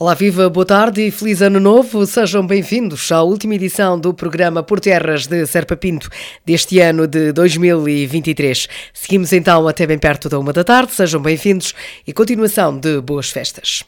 Olá, viva, boa tarde e feliz ano novo. Sejam bem-vindos à última edição do programa Por Terras de Serpa Pinto deste ano de 2023. Seguimos então até bem perto da uma da tarde. Sejam bem-vindos e continuação de boas festas.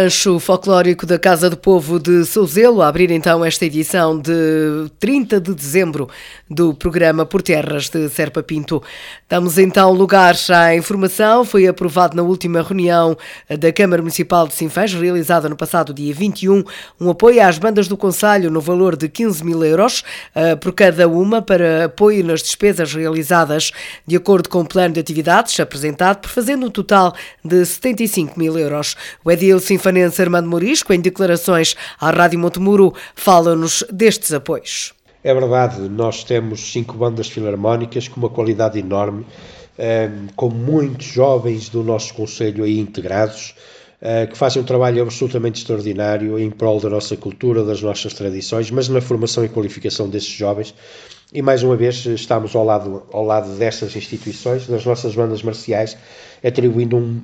Rancho folclórico da Casa do Povo de Souzelo a abrir então esta edição de 30 de dezembro do programa Por Terras de Serpa Pinto. Damos então lugar à informação. Foi aprovado na última reunião da Câmara Municipal de Sinfãs, realizada no passado dia 21, um apoio às bandas do Conselho no valor de 15 mil euros eh, por cada uma para apoio nas despesas realizadas de acordo com o plano de atividades apresentado, por fazendo um total de 75 mil euros. O Edil sinfanense Armando Morisco, em declarações à Rádio Montemuro, fala-nos destes apoios. É verdade, nós temos cinco bandas filarmónicas com uma qualidade enorme, eh, com muitos jovens do nosso Conselho aí integrados, eh, que fazem um trabalho absolutamente extraordinário em prol da nossa cultura, das nossas tradições, mas na formação e qualificação desses jovens. E mais uma vez estamos ao lado, ao lado destas instituições, das nossas bandas marciais, atribuindo um,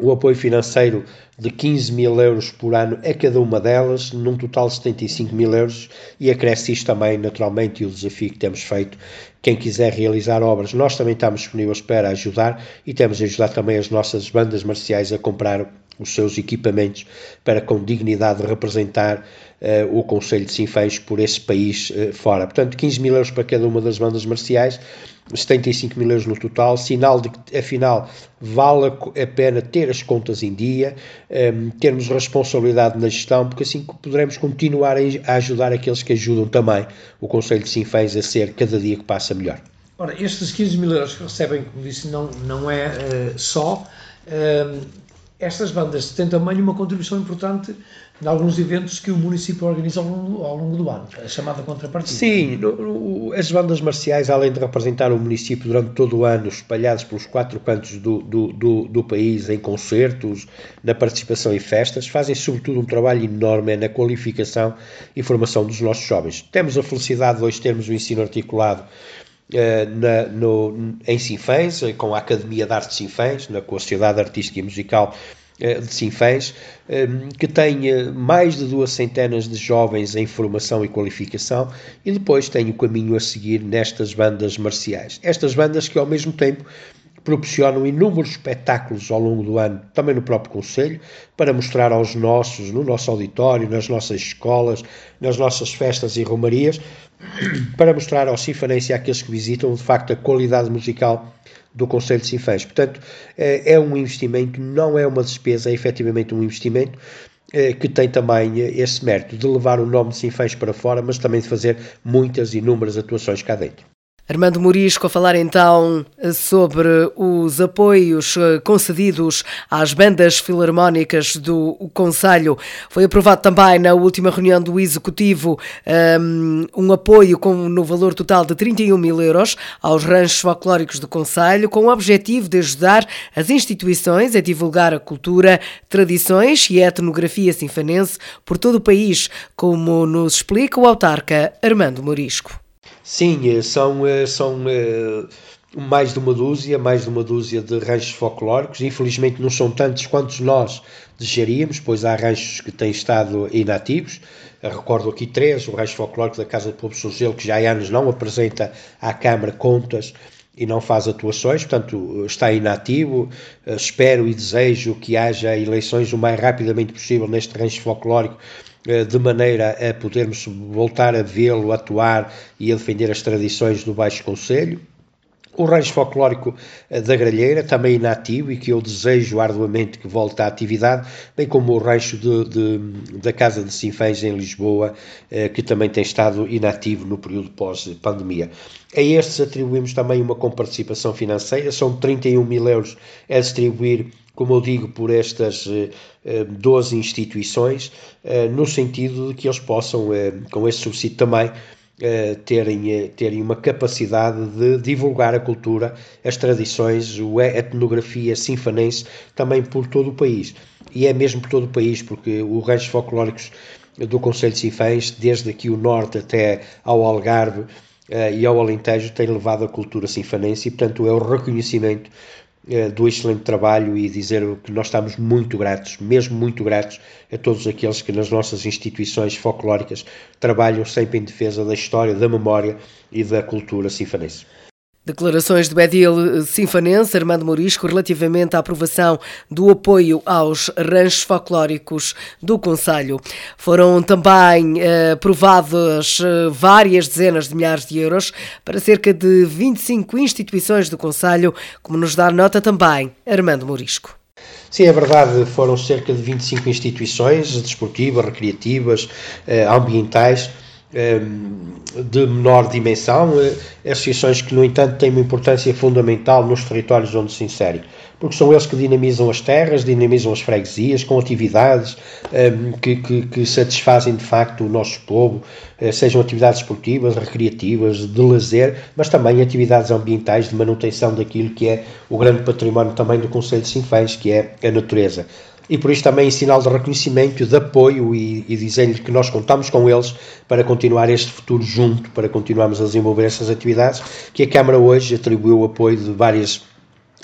o apoio financeiro de 15 mil euros por ano a cada uma delas, num total de 75 mil euros, e acresce isto também, naturalmente, e o desafio que temos feito. Quem quiser realizar obras, nós também estamos disponíveis para ajudar e temos a ajudar também as nossas bandas marciais a comprar os seus equipamentos para com dignidade representar uh, o Conselho de Sinfãs por esse país uh, fora. Portanto, 15 mil euros para cada uma das bandas marciais, 75 mil euros no total, sinal de que, afinal, vale a pena ter as contas em dia, um, ehm, termos responsabilidade na gestão, porque assim poderemos continuar a ajudar aqueles que ajudam também o Conselho de Sinfãs a ser cada dia que passa melhor. Ora, estes 15 mil euros que recebem, como disse, não, não é uh, só. Uh, estas bandas têm também uma contribuição importante em alguns eventos que o município organiza ao longo, ao longo do ano, a chamada contrapartida. Sim, as bandas marciais, além de representar o município durante todo o ano, espalhados pelos quatro cantos do, do, do, do país, em concertos, na participação em festas, fazem sobretudo um trabalho enorme na qualificação e formação dos nossos jovens. Temos a felicidade de hoje termos o ensino articulado eh, na, no, em Sinfãs, eh, com a Academia de Arte de Sinfãs, na, com a Sociedade Artística e Musical de Sinfãs, que tem mais de duas centenas de jovens em formação e qualificação, e depois tem o caminho a seguir nestas bandas marciais. Estas bandas que, ao mesmo tempo, proporcionam inúmeros espetáculos ao longo do ano, também no próprio Conselho, para mostrar aos nossos, no nosso auditório, nas nossas escolas, nas nossas festas e romarias, para mostrar aos sinfanenses e àqueles que visitam, de facto, a qualidade musical do Conselho de Sinfãs. Portanto, é, é um investimento, não é uma despesa, é efetivamente um investimento eh, que tem também esse mérito de levar o nome de Sinfãs para fora, mas também de fazer muitas inúmeras atuações cá dentro. Armando Morisco a falar então sobre os apoios eh, concedidos às bandas filarmónicas do Conselho. Foi aprovado também na última reunião do Executivo um, um apoio com, no valor total de 31 mil euros aos ranchos folclóricos do Conselho, com o objetivo de ajudar as instituições a divulgar a cultura, tradições e a etnografia sinfanense por todo o país, como nos explica o autarca Armando Morisco. Sim, eh, são, eh, são eh, mais de uma dúzia, mais de uma dúzia de ranchos folclóricos. Infelizmente não são tantos quantos nós desejaríamos, pois há ranchos que têm estado inativos. Eu recordo aqui três, o rancho folclórico da Casa do Povo Sozelo, que já há anos não apresenta à Câmara contas e não faz atuações, portanto está inativo. Espero e desejo que haja eleições o mais rapidamente possível neste rancho folclórico de maneira a podermos voltar a vê-lo atuar e a defender as tradições do Baixo Conselho. O rancho folclórico eh, da Gralheira, também inativo e que eu desejo arduamente que volte à atividade, bem como o rancho de, de, da Casa de Sinfãs em Lisboa, eh, que também tem estado inativo no período pós-pandemia. A estes atribuímos também uma comparticipação financeira, são 31 mil euros a distribuir como eu digo, por estas 12 eh, instituições, eh, no sentido de que eles possam, eh, com esse subsídio também, terem, terem uma capacidade de divulgar a cultura, as tradições, a etnografia sinfanense também por todo o país. E é mesmo por todo o país, porque os ranchos folclóricos do Conselho de Sinfãs, desde aqui o norte até ao Algarve, e ao Alentejo tem levado a cultura sinfanense e, portanto, é o reconhecimento eh, do excelente trabalho e dizer que nós estamos muito gratos, mesmo muito gratos, a todos aqueles que nas nossas instituições folclóricas trabalham sempre em defesa da história, da memória e da cultura sinfanense. Declarações do Edil Sinfanense Armando Morisco relativamente à aprovação do apoio aos ranchos folclóricos do Conselho. Foram também eh, aprovadas eh, várias dezenas de milhares de euros para cerca de 25 instituições do Conselho, como nos dá nota também Armando Morisco. Sim, é verdade, foram cerca de 25 instituições desportivas, recreativas, eh, ambientais de menor dimensão, eh, associações que, no entanto, têm uma importância fundamental nos territórios onde se inserem, porque são eles que dinamizam as terras, dinamizam as freguesias, com atividades ehm, que, que, que satisfazem de facto o nosso povo, eh, sejam atividades esportivas, recreativas, de lazer, mas também atividades ambientais de manutenção daquilo que é o grande património também do Conselho de Sinfãs, que é a natureza e por isso também em sinal de reconhecimento, de apoio e, e dizendo-lhe que nós contamos com eles para continuar este futuro junto, para continuarmos a desenvolver essas atividades, que a Câmara hoje atribuiu o apoio de várias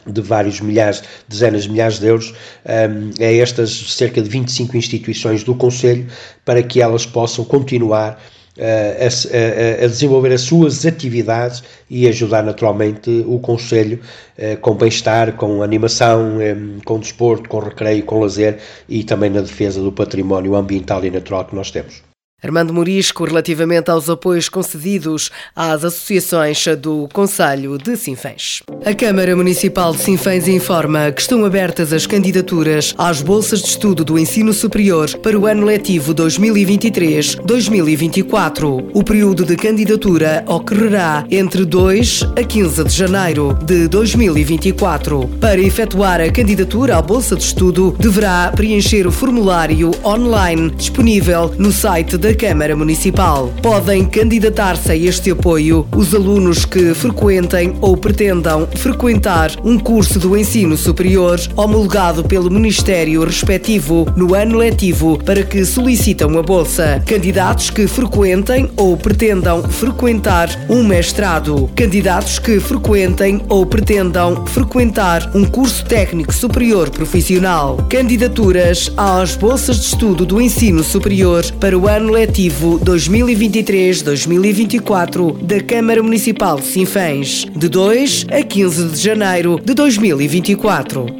de vários milhares, dezenas de milhares de euros um, a estas cerca de 25 instituições do Conselho para que elas possam continuar a, a, a, desenvolver as suas atividades e ajudar naturalmente o Conselho eh, com bem-estar, com animação, eh, com desporto, com recreio, com lazer e também na defesa do património ambiental e natural que nós temos. Armando Morisco, relativamente aos apoios concedidos às associações do Conselho de Sinfãs. A Câmara Municipal de Sinfãs informa que estão abertas as candidaturas às bolsas de estudo do ensino superior para o ano letivo 2023-2024. O período de candidatura ocorrerá entre 2 a 15 de janeiro de 2024. Para efetuar a candidatura à bolsa de estudo, deverá preencher o formulário online disponível no site da da Câmara Municipal. Podem candidatar-se a este apoio os alunos que frequentem ou pretendam frequentar um curso do ensino superior homologado pelo Ministério respectivo no ano letivo para que solicitam a bolsa. Candidatos que frequentem ou pretendam frequentar um mestrado. Candidatos que frequentem ou pretendam frequentar um curso técnico superior profissional. Candidaturas às bolsas de estudo do ensino superior para o ano letivo 2023-2024 da Câmara Municipal de Sinfãs, de 2 a 15 de janeiro de 2024.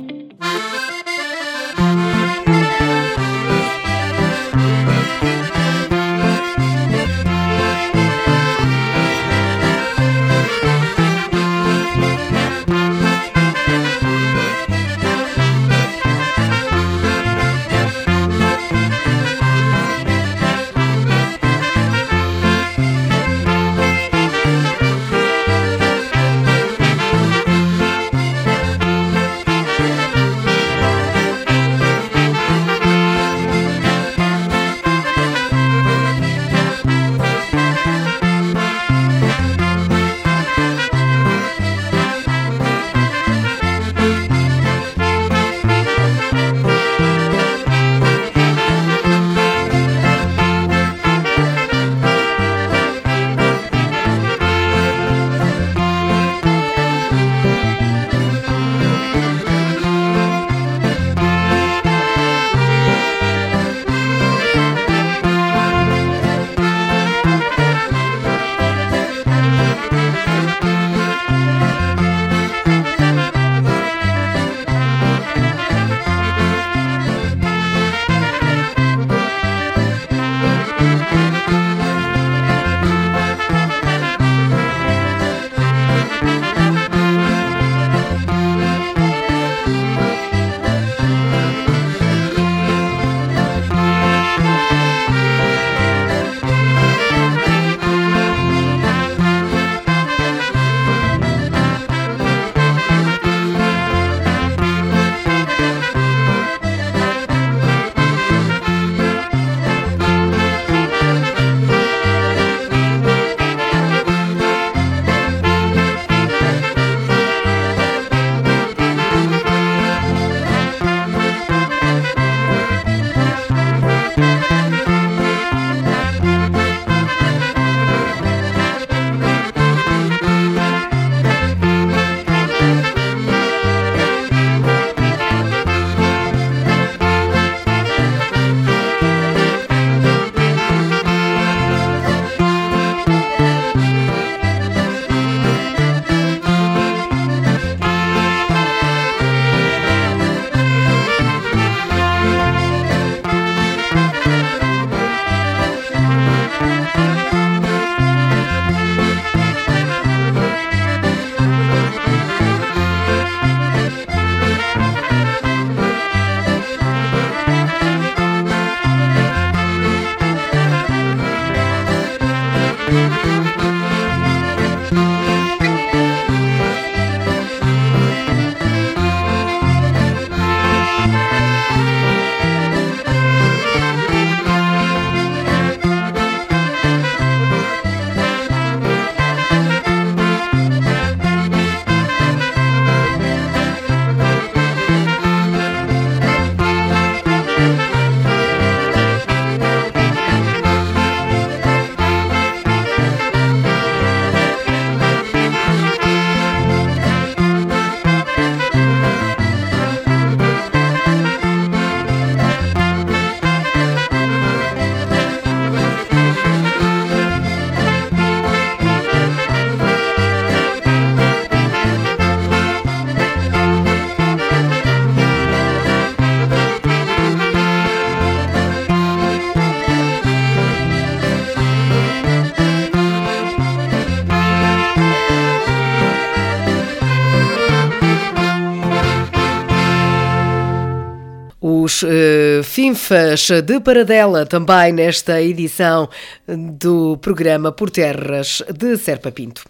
Uh, FINFAs de Paradela também nesta edição do programa Por Terras de Serpa Pinto.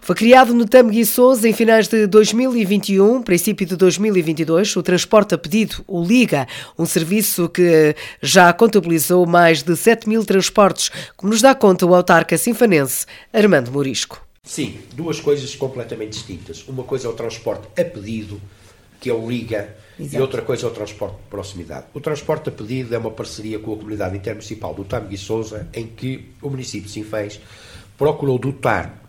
Foi criado no Tamo Guiçoso em finais de 2021, princípio de 2022, o Transporte a Pedido, o Liga, um serviço que já contabilizou mais de 7 mil transportes, como nos dá conta o autarca sinfanense Armando Morisco. Sim, duas coisas completamente distintas. Uma coisa é o transporte a pedido, que é o Liga, Exato. e outra coisa é o transporte de proximidade. O transporte a pedido é uma parceria com a comunidade intermunicipal do Tâmega e Sousa, em que o município de Sinfãs procurou dotar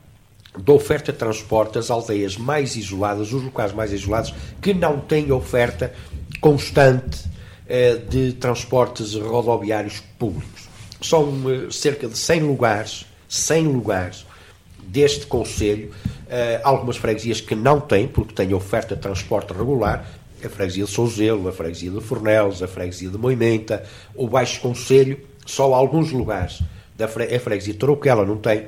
de oferta de transporte as aldeias mais isoladas, os locais mais isolados, que não têm oferta constante eh, de transportes rodoviários públicos. São eh, cerca de 100 lugares, 100 lugares deste Conselho, eh, algumas freguesias que não têm, porque têm oferta de transporte regular, a freguesia de Souzelo, a freguesia de Fornelos, a freguesia de Moimenta, o Baixo Conselho, só alguns lugares, da fre a freguesia de Tarouquela não tem,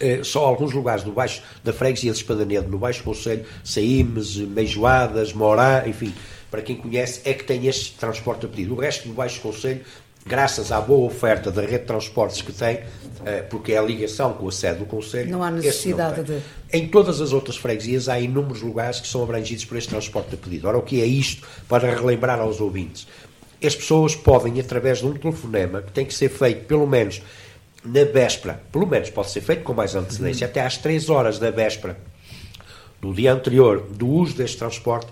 eh, só alguns lugares do baixo, da freguesia de Espadanedo, no Baixo Conselho, Saímes, Meijoadas, Morá, enfim, para quem conhece, é que tem este transporte a pedido. O resto do Baixo Conselho graças à boa oferta da rede de transportes que tem, eh, porque é a ligação com a sede do Conselho. Não há necessidade não de. Em todas as outras freguesias há inúmeros lugares que são abrangidos por este transporte de pedido. Ora, o que é isto para relembrar aos ouvintes? As pessoas podem, através de um telefonema, que tem que ser feito pelo menos na véspera, pelo menos pode ser feito com mais antecedência, uhum. até às 3 horas da véspera do dia anterior do uso deste transporte,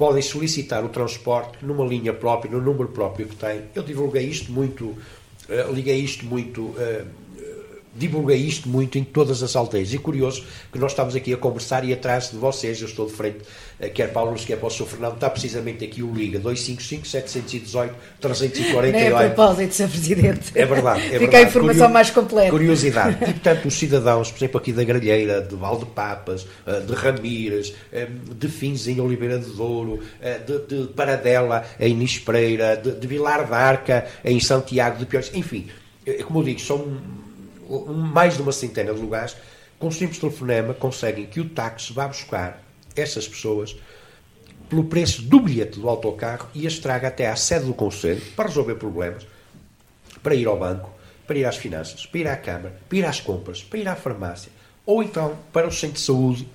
podem solicitar o transporte numa linha própria, no número próprio que têm. Eu divulguei isto muito, uh, liguei isto muito uh, divulguei isto muito em todas as aldeias. E curioso que nós estamos aqui a conversar e atrás de vocês, eu estou de frente, eh, quer Paulo Luís, quer para o Sr. Fernando, está precisamente aqui o Liga 255-718-348. Nem a propósito, Sr. Presidente. É verdade. É Fica verdade. a informação Curio... mais completa. Curiosidade. E, portanto, os cidadãos, por exemplo, aqui da Gralheira, de Valdepapas, eh, de Ramírez, eh, de Fins em Oliveira de Douro, de, de Paradela em Nispreira, de, de Vilar d'Arca em Santiago de Piores, enfim, como eu digo, são mais de uma centena de lugares, com um simples telefonema conseguem que o táxi vá buscar essas pessoas pelo preço do bilhete do autocarro e as traga até à sede do Conselho para resolver problemas, para ir ao banco, para ir às finanças, para ir à Câmara, para ir às compras, para ir à farmácia, ou então para o centro de saúde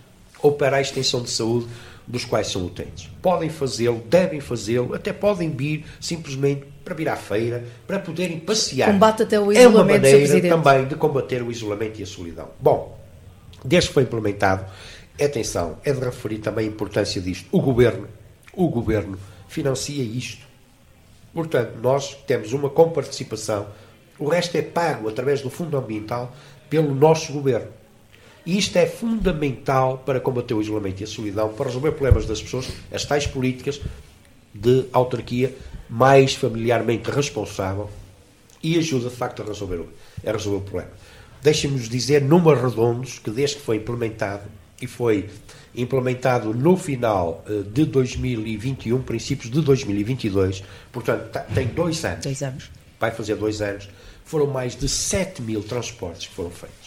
ou para a extensão de saúde dos quais são utentes. Podem fazê-lo, devem fazê-lo, até podem vir simplesmente para vir à feira, para poderem passear. Combate até o isolamento, É uma maneira também de combater o isolamento e a solidão. Bom, desde que foi implementado, atenção, é de referir também a importância disto. O Governo, o Governo financia isto. Portanto, nós temos uma comparticipação, o resto é pago através do Fundo Ambiental pelo nosso Governo. E isto é fundamental para combater o isolamento e a solidão, para resolver problemas das pessoas, as tais políticas de autarquia mais familiarmente responsável e ajuda de facto a resolver, a resolver o problema. Deixem-nos dizer, números redondos, que desde que foi implementado, e foi implementado no final eh, de 2021, princípios de 2022, portanto, tem dois anos. Dois anos. Vai fazer dois anos. Foram mais de 7 mil transportes que foram feitos.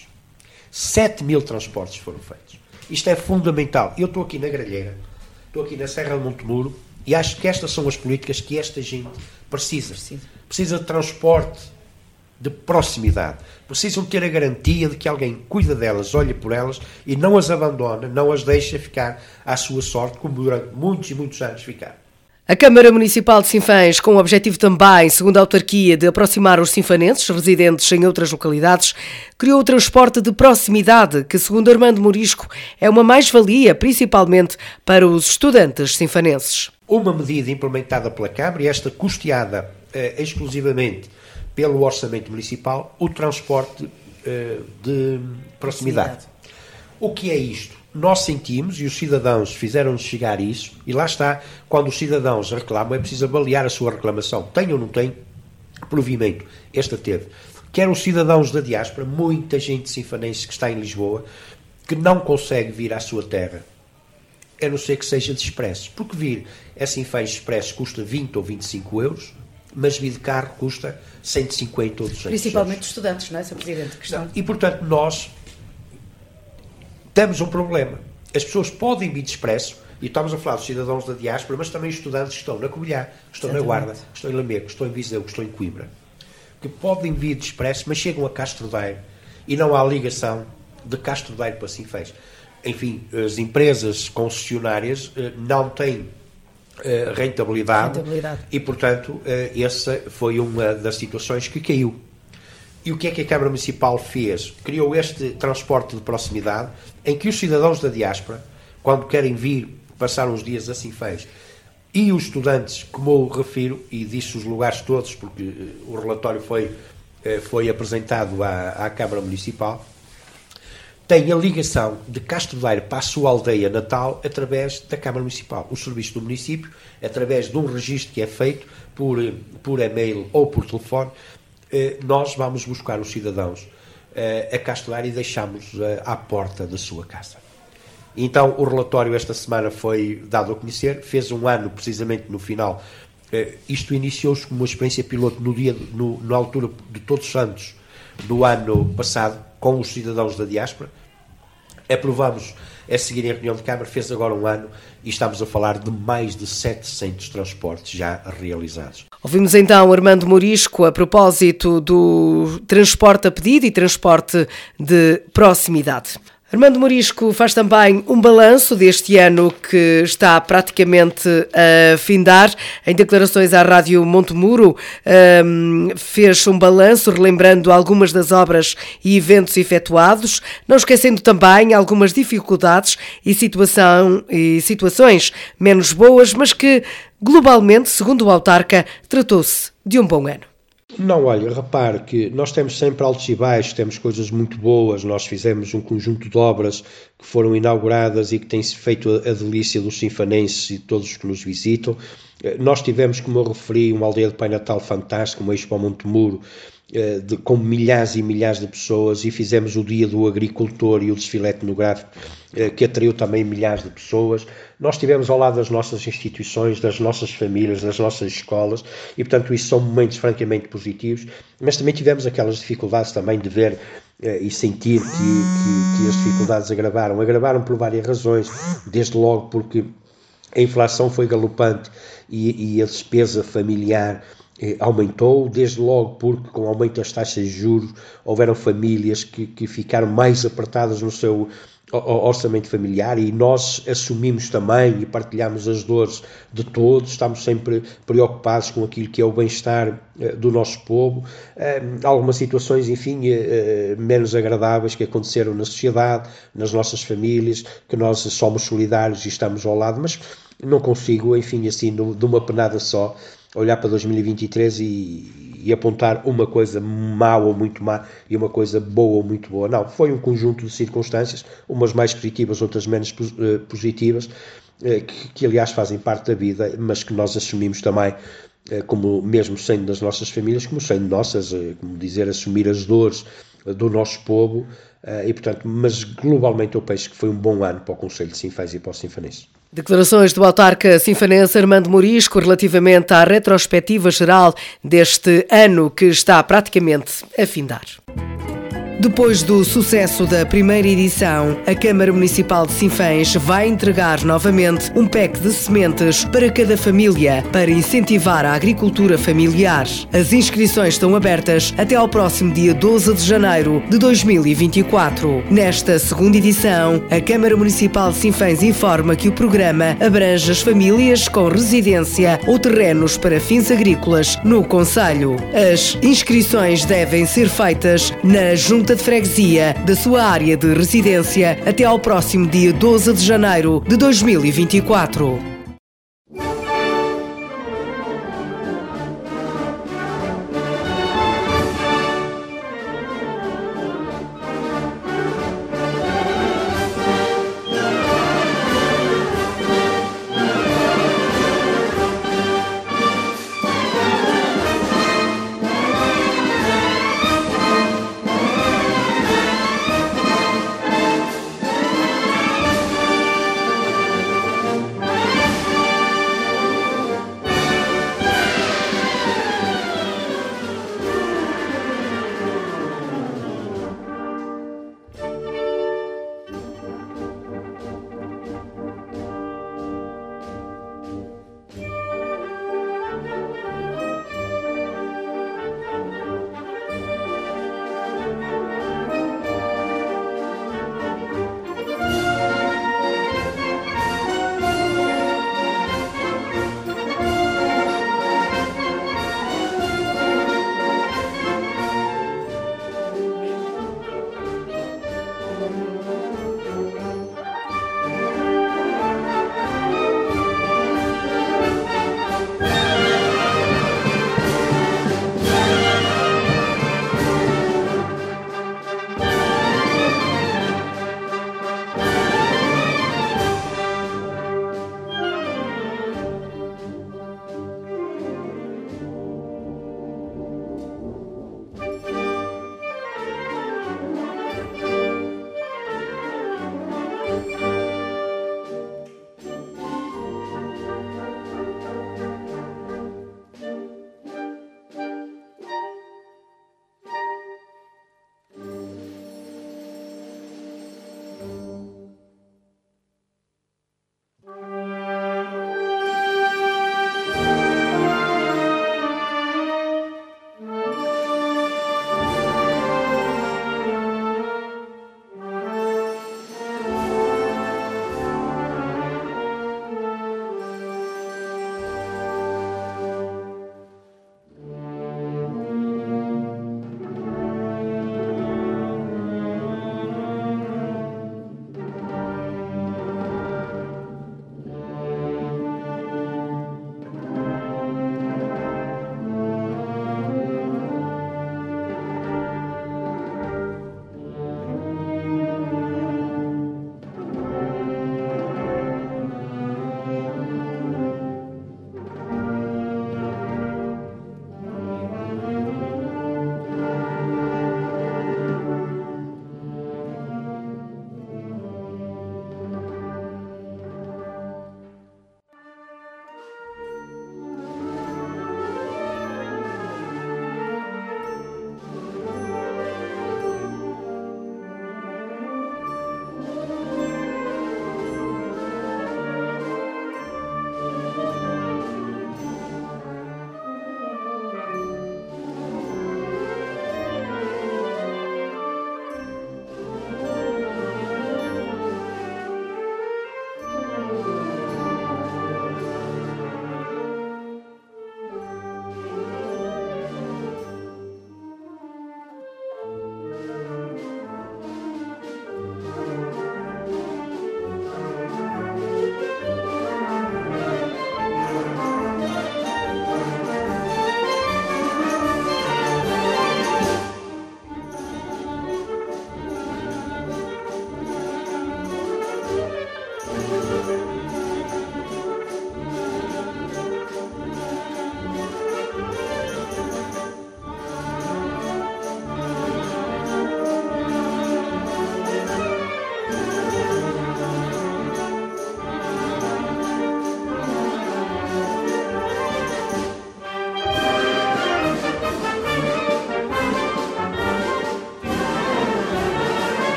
7 mil transportes foram feitos. Isto é fundamental. Eu estou aqui na Gralheira, estou aqui na Serra de Montemuro, e acho que estas são as políticas que esta gente precisa. Precisa, precisa de transporte de proximidade. Precisam ter a garantia de que alguém cuida delas, olha por elas e não as abandona, não as deixa ficar à sua sorte, como durante muitos e muitos anos ficaram. A Câmara Municipal de Sinfãs, com o objetivo também, segundo a autarquia, de aproximar os sinfanenses residentes em outras localidades, criou o transporte de proximidade, que, segundo Armando Morisco, é uma mais-valia, principalmente para os estudantes sinfanenses. Uma medida implementada pela Câmara, e esta custeada eh, exclusivamente pelo Orçamento Municipal, o transporte eh, de proximidade. proximidade. O que é isto? Nós sentimos e os cidadãos fizeram-nos chegar isso, e lá está, quando os cidadãos reclamam, é preciso avaliar a sua reclamação. Tem ou não tem provimento? Esta teve. Quer os cidadãos da diáspora, muita gente sinfanense que está em Lisboa, que não consegue vir à sua terra, a não ser que seja de expresso. Porque vir a Sinfãs Expresso custa 20 ou 25 euros, mas vir de carro custa 150 ou 200 Principalmente euros. estudantes, não é, Sr. Presidente? Questão... E, portanto, nós temos um problema. As pessoas podem vir de expresso, E estamos a falar dos cidadãos da diáspora, mas também estudantes que estão na Covilhã, que estão Exatamente. na Guarda, que estão em Lamego, que estão em Viseu, que estão em Coimbra. Que podem vir de expresso, mas chegam a Castro Daire e não há ligação de Castro Daire para Sinfãs. Enfim, as empresas concessionárias eh, não têm eh, rentabilidade, rentabilidade, e, portanto, eh, essa foi uma das situações que caiu. E o que é que a Câmara Municipal fez? Criou este transporte de proximidade em que os cidadãos da diáspora, quando querem vir passar uns dias assim fez, e os estudantes, como eu refiro, e disse os lugares todos, porque eh, o relatório foi, foi apresentado à, à Câmara Municipal, tem a ligação de Castro Daire para a sua aldeia natal através da Câmara Municipal. O serviço do município, através de um registro que é feito por, por e-mail ou por telefone, eh, nós vamos buscar os cidadãos eh, a Castro Daire e deixamos eh, à porta da sua casa. Então, o relatório esta semana foi dado a conhecer, fez um ano precisamente no final. Isto iniciou-se como uma experiência piloto no dia, no, na altura de Todos Santos do ano passado, com os cidadãos da diáspora. Aprovamos a seguir em reunião de Câmara, fez agora um ano e estamos a falar de mais de 700 transportes já realizados. Ouvimos então Armando Morisco a propósito do transporte a pedido e transporte de proximidade. Armando Morisco faz também um balanço deste ano que está praticamente a findar. Em declarações à Rádio Montemuro, um, fez um balanço relembrando algumas das obras e eventos efetuados, não esquecendo também algumas dificuldades e, situação, e situações menos boas, mas que, globalmente, segundo o autarca, tratou-se de um bom ano. Não, olha, repare que nós temos sempre altos e baixos, temos coisas muito boas. Nós fizemos um conjunto de obras que foram inauguradas e que têm feito a, delícia dos sinfanenses e de todos os que nos visitam. Eh, nós tivemos, como eu referi, uma aldeia de Pai Natal fantástica, uma Expo Montemuro, eh, de, com milhares e milhares de pessoas e fizemos o Dia do Agricultor e o desfile etnográfico eh, que atraiu também milhares de pessoas. Nós estivemos ao lado das nossas instituições, das nossas famílias, das nossas escolas e, portanto, isso são momentos francamente positivos, mas também tivemos aquelas dificuldades também de ver eh, e sentir que, que, que as dificuldades agravaram. Agravaram por várias razões, desde logo porque a inflação foi galopante e, e a despesa familiar eh, aumentou, desde logo porque com o aumento das taxas de juros houveram famílias que, que ficaram mais apertadas no seu orçamento familiar e nós assumimos também e partilhamos as dores de todos, estamos sempre preocupados com aquilo que é o bem-estar eh, do nosso povo. Eh, algumas situações, enfim, menos agradáveis que aconteceram na sociedade, nas nossas famílias, que nós somos solidários e estamos ao lado, mas não consigo, enfim, assim, de uma penada só, olhar para 2023 e, e, apontar uma coisa má ou muito má e uma coisa boa ou muito boa. Não, foi um conjunto de circunstâncias, umas mais positivas, outras menos eh, positivas, eh, que, que aliás fazem parte da vida, mas que nós assumimos também eh, como mesmo sendo das nossas famílias, como sendo nossas, como dizer, assumir as dores do nosso povo e portanto, mas globalmente eu penso que foi um bom ano para o Conselho de Sinfãs e para o Sinfanense. Declarações do autarca sinfanense Armando Morisco relativamente à retrospectiva geral deste ano que está praticamente a findar. Depois do sucesso da primeira edição, a Câmara Municipal de Sinfãs vai entregar novamente um pack de sementes para cada família para incentivar a agricultura familiar. As inscrições estão abertas até ao próximo dia 12 de janeiro de 2024. Nesta segunda edição, a Câmara Municipal de Sinfãs informa que o programa abrange as famílias com residência ou terrenos para fins agrícolas no Conselho. As inscrições devem ser feitas na Junta junta de freguesia da sua área de residência até ao próximo dia 12 de janeiro de 2024.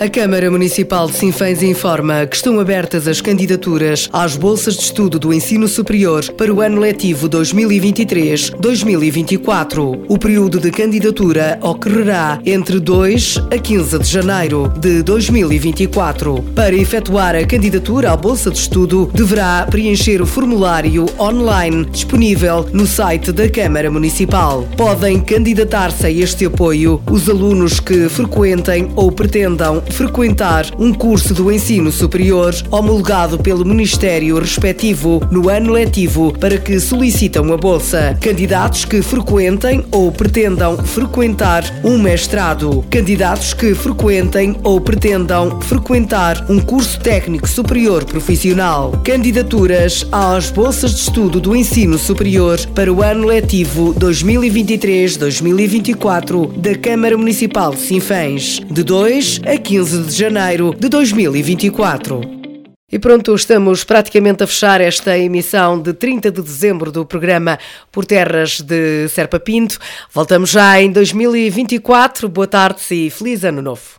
A Câmara Municipal de Sinfãs informa que estão abertas as candidaturas às bolsas de estudo do ensino superior para o ano letivo 2023-2024. O período de candidatura ocorrerá entre 2 a 15 de janeiro de 2024. Para efetuar a candidatura à bolsa de estudo, deverá preencher o formulário online disponível no site da Câmara Municipal. Podem candidatar-se a este apoio os alunos que frequentem ou pretendam frequentar um curso do ensino superior homologado pelo Ministério respectivo no ano letivo para que solicitam a bolsa. Candidatos que frequentem ou pretendam frequentar um mestrado. Candidatos que frequentem ou pretendam frequentar um curso técnico superior profissional. Candidaturas às bolsas de estudo do ensino superior para o ano letivo 2023-2024 da Câmara Municipal de Sinfãs, de 2 a 15 15 de janeiro de 2024. E pronto, estamos praticamente a fechar esta emissão de 30 de dezembro do programa Por Terras de Serpa Pinto. Voltamos já em 2024. Boa tarde e feliz ano novo.